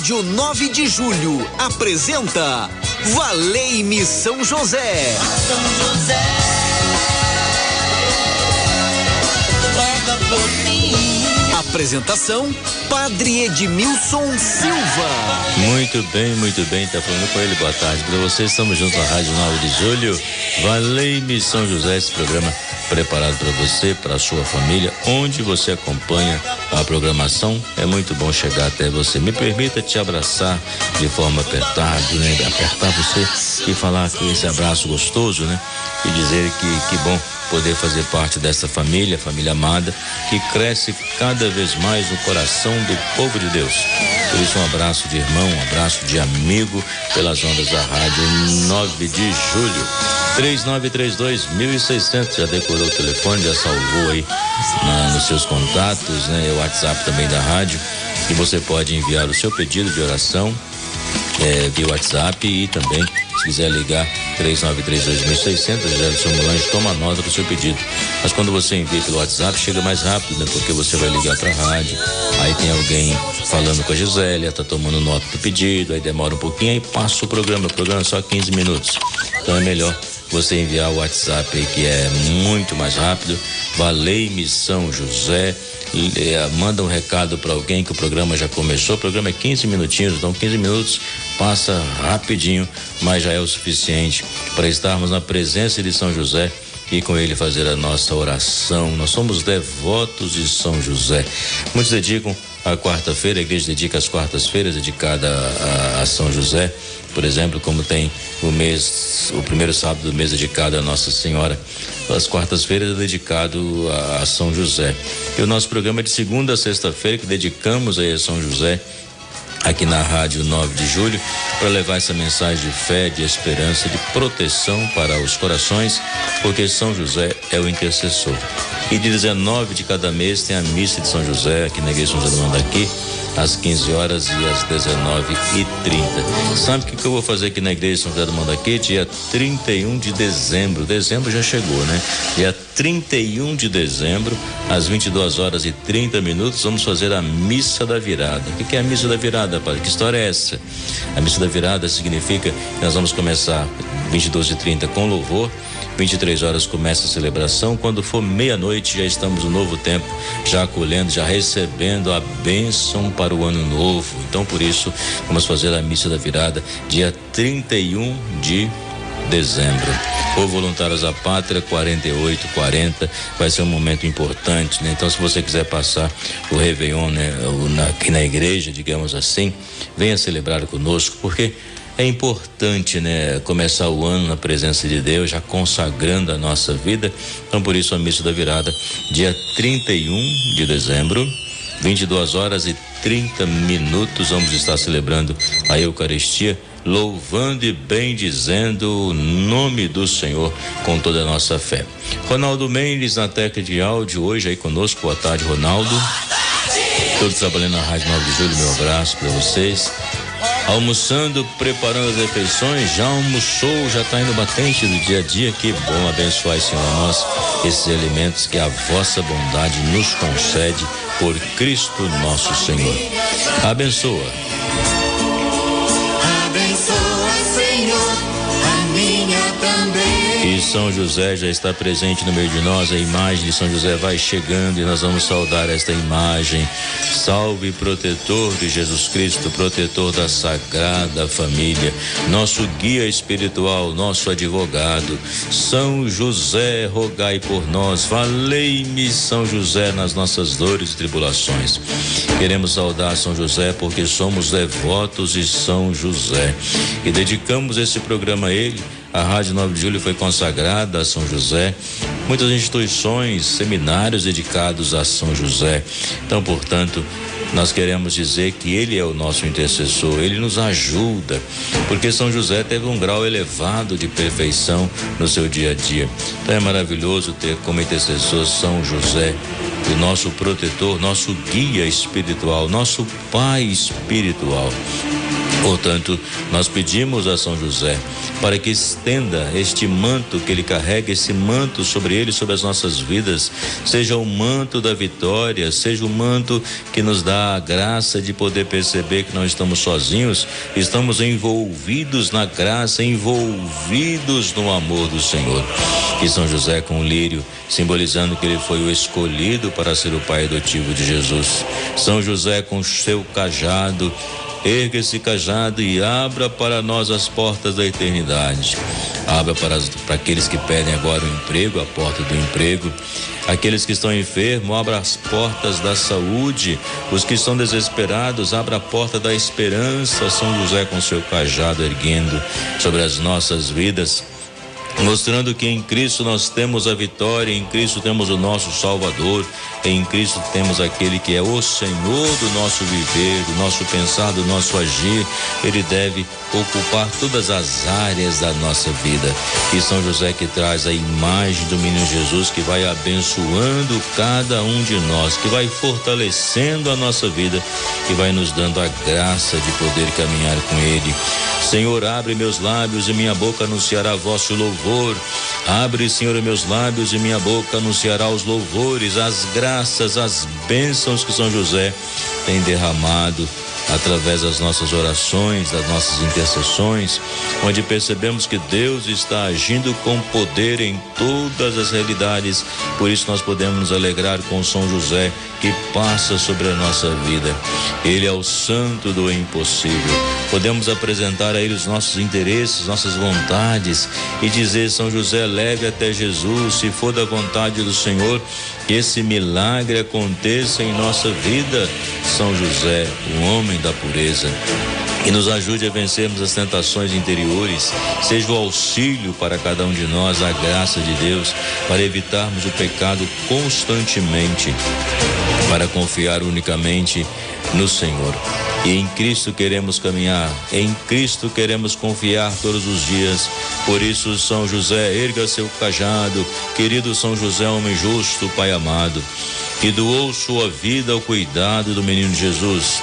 Rádio 9 de Julho apresenta Valei-me São José. São José. Apresentação Padre Edmilson Silva. Muito bem, muito bem, tá falando com ele. Boa tarde para vocês. Estamos juntos na Rádio 9 de Julho. Valei-me São José, esse programa preparado para você, para sua família, onde você acompanha a programação. É muito bom chegar até você. Me permita te abraçar de forma apertada, né? apertar você e falar com esse abraço gostoso, né? E dizer que que bom poder fazer parte dessa família, família amada, que cresce cada vez mais no coração do povo de Deus. Por isso, um abraço de irmão, um abraço de amigo pelas ondas da rádio 9 de julho. 3932 1600 já decorou o telefone, já salvou aí na, nos seus contatos, né? O WhatsApp também da rádio. E você pode enviar o seu pedido de oração é, via WhatsApp e também se quiser ligar 3932.600, Gerson Mulange toma nota do seu pedido. Mas quando você envia pelo WhatsApp, chega mais rápido, né? Porque você vai ligar para a rádio, aí tem alguém falando com a Gisélia, tá tomando nota do pedido, aí demora um pouquinho, aí passa o programa. O programa é só 15 minutos. Então é melhor você enviar o WhatsApp aí, que é muito mais rápido. Valei-me São José é, manda um recado para alguém que o programa já começou. O programa é 15 minutinhos, então 15 minutos passa rapidinho, mas já é o suficiente para estarmos na presença de São José e com ele fazer a nossa oração. Nós somos devotos de São José. Muitos dedicam a quarta-feira, a igreja dedica as quartas-feiras dedicada a, a, São José, por exemplo, como tem o mês, o primeiro sábado do mês dedicado a Nossa Senhora. As quartas-feiras é dedicado a, São José. E o nosso programa é de segunda a sexta-feira que dedicamos a São José aqui na Rádio 9 de Julho, para levar essa mensagem de fé, de esperança, de proteção para os corações, porque São José é o intercessor. E de 19 de cada mês tem a missa de São José aqui na Igreja São José do Mandaqui, às 15 horas e às 19 e 30 Sabe o que, que eu vou fazer aqui na Igreja São José do Mandaqui? Dia 31 de dezembro. Dezembro já chegou, né? Dia 31 de dezembro, às 22 horas e 30 minutos, vamos fazer a missa da virada. O que, que é a missa da virada, padre? Que história é essa? A missa da virada significa que nós vamos começar 22 e 30 com louvor 23 horas começa a celebração. Quando for meia-noite, já estamos no novo tempo, já acolhendo, já recebendo a bênção para o ano novo. Então, por isso, vamos fazer a missa da virada dia 31 de dezembro. O Voluntários da Pátria 4840 vai ser um momento importante, né? Então, se você quiser passar o Réveillon, né, aqui na igreja, digamos assim, venha celebrar conosco, porque é importante, né, começar o ano na presença de Deus, já consagrando a nossa vida. Então, por isso, a missa da virada, dia 31 de dezembro, 22 horas e 30 minutos, vamos estar celebrando a Eucaristia, louvando e bendizendo o nome do Senhor com toda a nossa fé. Ronaldo Mendes na técnica de áudio, hoje aí conosco. Boa tarde, Ronaldo. Todos trabalhando na Rádio 9 de Julho, meu abraço para vocês almoçando, preparando as refeições, já almoçou, já está indo batente do dia a dia. Que bom abençoar, Senhor, nós esses alimentos que a vossa bondade nos concede por Cristo nosso Senhor. Abençoa. Abençoa, Senhor, a minha também. E São José já está presente no meio de nós, a imagem de São José vai chegando e nós vamos saudar esta imagem. Salve, protetor de Jesus Cristo, protetor da Sagrada Família, nosso guia espiritual, nosso advogado. São José, rogai por nós, valei-me, São José, nas nossas dores e tribulações. Queremos saudar São José porque somos devotos de São José e dedicamos esse programa a ele a Rádio 9 de Julho foi consagrada a São José. Muitas instituições, seminários dedicados a São José. Então, portanto, nós queremos dizer que ele é o nosso intercessor, ele nos ajuda, porque São José teve um grau elevado de perfeição no seu dia a dia. Então é maravilhoso ter como intercessor São José, o nosso protetor, nosso guia espiritual, nosso pai espiritual. Portanto, nós pedimos a São José para que estenda este manto que ele carrega, esse manto sobre ele, sobre as nossas vidas, seja o manto da vitória, seja o manto que nos dá a graça de poder perceber que não estamos sozinhos, estamos envolvidos na graça, envolvidos no amor do Senhor. E São José com o lírio, simbolizando que ele foi o escolhido para ser o pai adotivo de Jesus. São José com seu cajado, Erga esse cajado e abra para nós as portas da eternidade. Abra para, as, para aqueles que pedem agora o emprego, a porta do emprego. Aqueles que estão enfermos, abra as portas da saúde. Os que estão desesperados, abra a porta da esperança. São José com seu cajado erguendo sobre as nossas vidas mostrando que em Cristo nós temos a vitória, em Cristo temos o nosso Salvador, em Cristo temos aquele que é o Senhor do nosso viver, do nosso pensar, do nosso agir. Ele deve ocupar todas as áreas da nossa vida. E São José que traz a imagem do menino Jesus que vai abençoando cada um de nós, que vai fortalecendo a nossa vida, que vai nos dando a graça de poder caminhar com ele. Senhor, abre meus lábios e minha boca anunciará vosso louvor. Abre, Senhor, meus lábios e minha boca anunciará os louvores, as graças, as bênçãos que São José tem derramado através das nossas orações, das nossas intercessões, onde percebemos que Deus está agindo com poder em todas as realidades. Por isso nós podemos nos alegrar com São José que passa sobre a nossa vida. Ele é o santo do impossível. Podemos apresentar a ele os nossos interesses, nossas vontades e dizer: São José, leve até Jesus, se for da vontade do Senhor, que esse milagre aconteça em nossa vida. São José, o homem da pureza e nos ajude a vencermos as tentações interiores, seja o auxílio para cada um de nós, a graça de Deus, para evitarmos o pecado constantemente, para confiar unicamente no Senhor. E em Cristo queremos caminhar, em Cristo queremos confiar todos os dias. Por isso, São José, erga seu cajado, querido São José, homem justo, Pai amado, que doou sua vida ao cuidado do menino Jesus.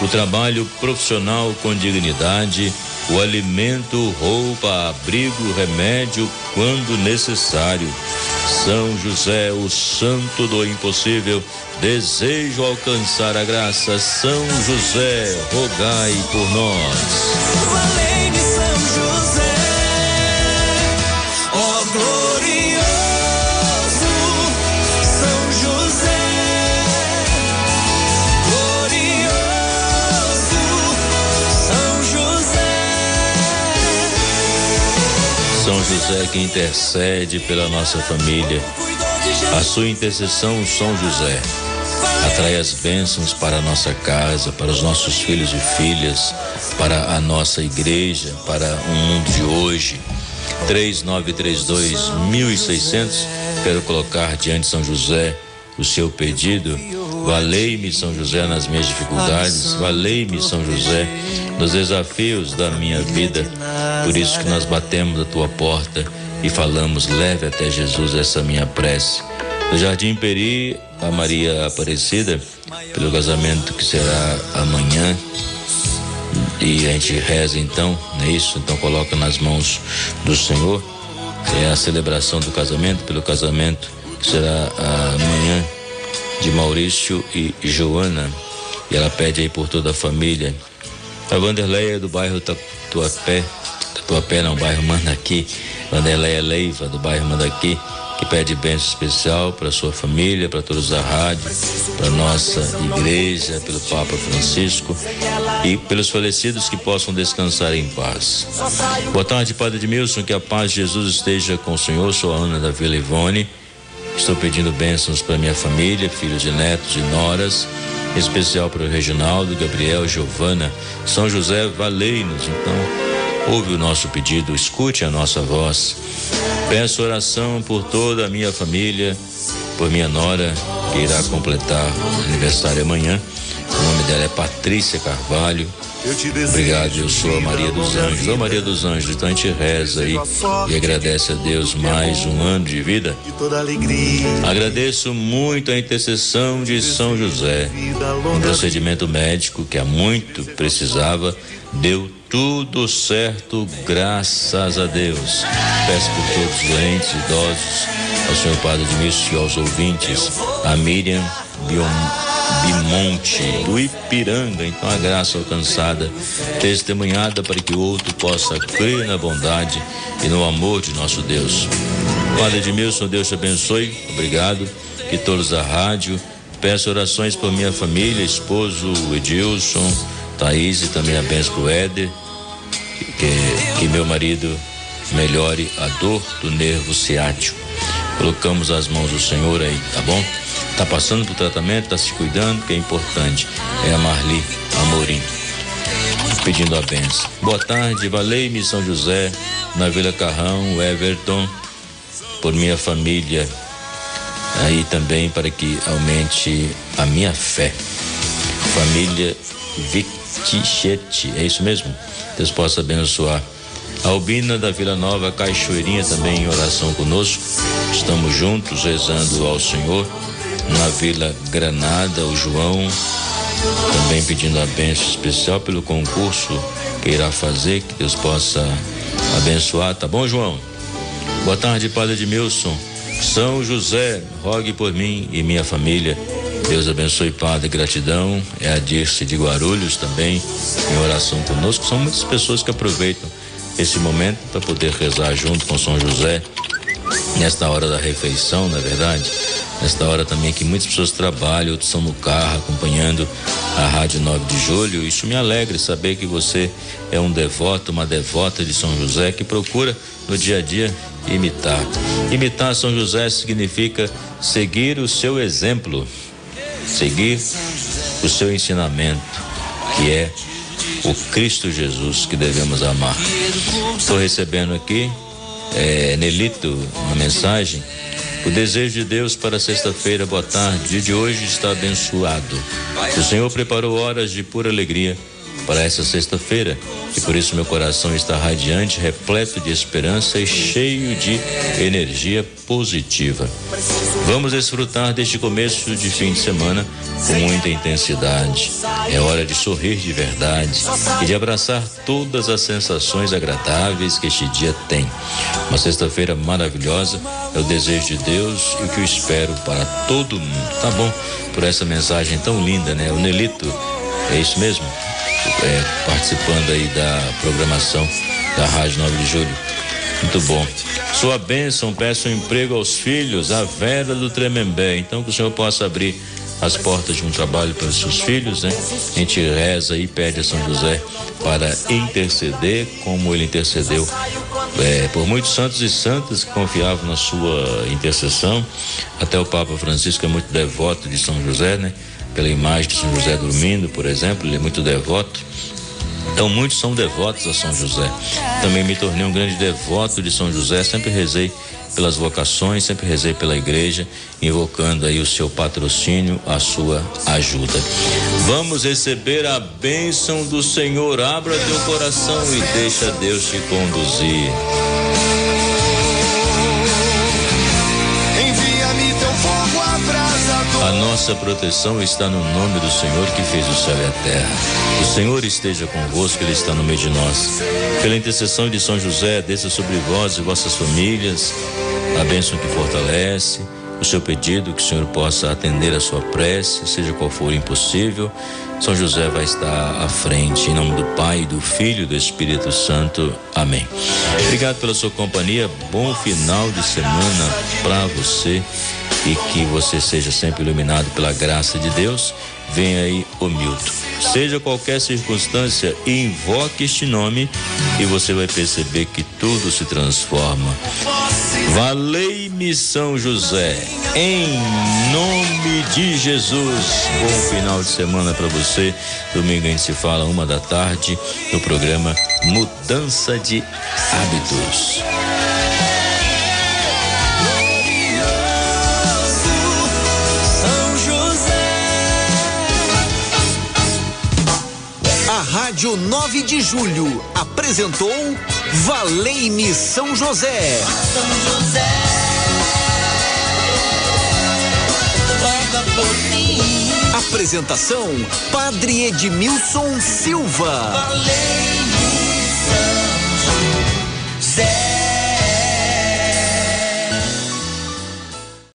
o trabalho profissional com dignidade, o alimento, roupa, abrigo, remédio quando necessário. São José, o santo do impossível, desejo alcançar a graça. São José, rogai por nós. José que intercede pela nossa família. A sua intercessão, São José, atrai as bênçãos para a nossa casa, para os nossos filhos e filhas, para a nossa igreja, para o mundo de hoje. 3932 1600. Quero colocar diante de São José o seu pedido. Valei-me, São José, nas minhas dificuldades. Valei-me, São José, nos desafios da minha vida. Por isso que nós batemos a tua porta e falamos: leve até Jesus essa minha prece. No Jardim Peri, a Maria Aparecida, pelo casamento que será amanhã. E a gente reza então, não é isso? Então coloca nas mãos do Senhor. É a celebração do casamento, pelo casamento que será amanhã de Maurício e Joana. E ela pede aí por toda a família. A Vanderleia do bairro Tatuapé, Tatuapé, não, bairro Mandaqui. Vanderleia Leiva, do bairro Mandaqui, que pede bênção especial para sua família, para todos da rádio, para nossa igreja, pelo Papa Francisco e pelos falecidos que possam descansar em paz. Boa tarde, Padre Edmilson, que a paz de Jesus esteja com o Senhor. Sou a Ana da Vila Ivone. Estou pedindo bênçãos para minha família, filhos e netos e noras, em especial para o Reginaldo, Gabriel, Giovana, São José, Valei-nos. Então, ouve o nosso pedido, escute a nossa voz. Peço oração por toda a minha família, por minha nora, que irá completar aniversário amanhã. O nome dela é Patrícia Carvalho. Obrigado, eu sou a Maria dos Anjos. Ô Maria dos Anjos, então a gente reza aí e agradece a Deus mais um ano de vida. Agradeço muito a intercessão de São José. Um procedimento médico que há muito precisava, deu tudo certo, graças a Deus. Peço por todos os doentes, idosos, ao senhor Padre Dmício e aos ouvintes, a Miriam Bion Do Ipiranga. Então a graça alcançada, testemunhada para que o outro possa crer na bondade e no amor de nosso Deus. Padre Edmilson, Deus te abençoe. Obrigado. Que todos da rádio. Peço orações por minha família, esposo Edilson, Thaís e também a benção pro Éder. Que, que meu marido melhore a dor do nervo ciático. Colocamos as mãos do Senhor aí, tá bom? Tá passando por tratamento, tá se cuidando, que é importante. É a Marli Amorim. Pedindo a benção. Boa tarde, Valei-me São José, na Vila Carrão, Everton, por minha família. Aí também para que aumente a minha fé. Família Vitichete, é isso mesmo? Deus possa abençoar. Albina da Vila Nova Cachoeirinha também em oração conosco. Estamos juntos rezando ao Senhor na Vila Granada, o João, também pedindo a bênção especial pelo concurso que irá fazer, que Deus possa abençoar, tá bom, João? Boa tarde, Padre Edmilson. São José, rogue por mim e minha família. Deus abençoe, Padre, gratidão. É a Dirce de Guarulhos também, em oração conosco. São muitas pessoas que aproveitam esse momento para poder rezar junto com São José, nesta hora da refeição, na é verdade nesta hora também que muitas pessoas trabalham, outros estão no carro acompanhando a Rádio 9 de Julho. Isso me alegra saber que você é um devoto, uma devota de São José que procura no dia a dia imitar. Imitar São José significa seguir o seu exemplo, seguir o seu ensinamento, que é o Cristo Jesus que devemos amar. Estou recebendo aqui, é, Nelito, uma mensagem. O desejo de Deus para sexta-feira, boa tarde, dia de hoje está abençoado. O Senhor preparou horas de pura alegria para essa sexta-feira e por isso meu coração está radiante, repleto de esperança e cheio de energia positiva. Vamos desfrutar deste começo de fim de semana com muita intensidade. É hora de sorrir de verdade e de abraçar todas as sensações agradáveis que este dia tem. Uma sexta-feira maravilhosa é o desejo de Deus e o que eu espero para todo mundo. Tá bom? Por essa mensagem tão linda, né? O Nelito, é isso mesmo? É, participando aí da programação da Rádio 9 de Julho. Muito bom. Sua bênção, peço um emprego aos filhos, a Vera do Tremembé. Então que o Senhor possa abrir as portas de um trabalho para os seus filhos, né? A gente reza e pede a São José para interceder, como ele intercedeu é, por muitos santos e santas que confiavam na sua intercessão. Até o Papa Francisco é muito devoto de São José, né? Pela imagem de São José dormindo, por exemplo, ele é muito devoto. Então muitos são devotos a São José. Também me tornei um grande devoto de São José, sempre rezei pelas vocações, sempre rezei pela igreja, invocando aí o seu patrocínio, a sua ajuda. Vamos receber a bênção do Senhor. Abra teu coração e deixa Deus te conduzir. A nossa proteção está no nome do Senhor que fez o céu e a terra. O Senhor esteja convosco, Ele está no meio de nós. Pela intercessão de São José, desça sobre vós e vossas famílias a bênção que fortalece, o seu pedido, que o Senhor possa atender a sua prece, seja qual for impossível. São José vai estar à frente, em nome do Pai, do Filho e do Espírito Santo. Amém. Obrigado pela sua companhia. Bom final de semana para você e que você seja sempre iluminado pela graça de Deus. Vem aí Milton. Seja qualquer circunstância, invoque este nome e você vai perceber que tudo se transforma. Valei-me São José, em nome de Jesus. Bom final de semana para você. Domingo a gente se fala uma da tarde no programa Mudança de Hábitos. Rádio 9 de Julho apresentou Valei-me São José. São José. Apresentação Padre Edmilson Silva. Valei-me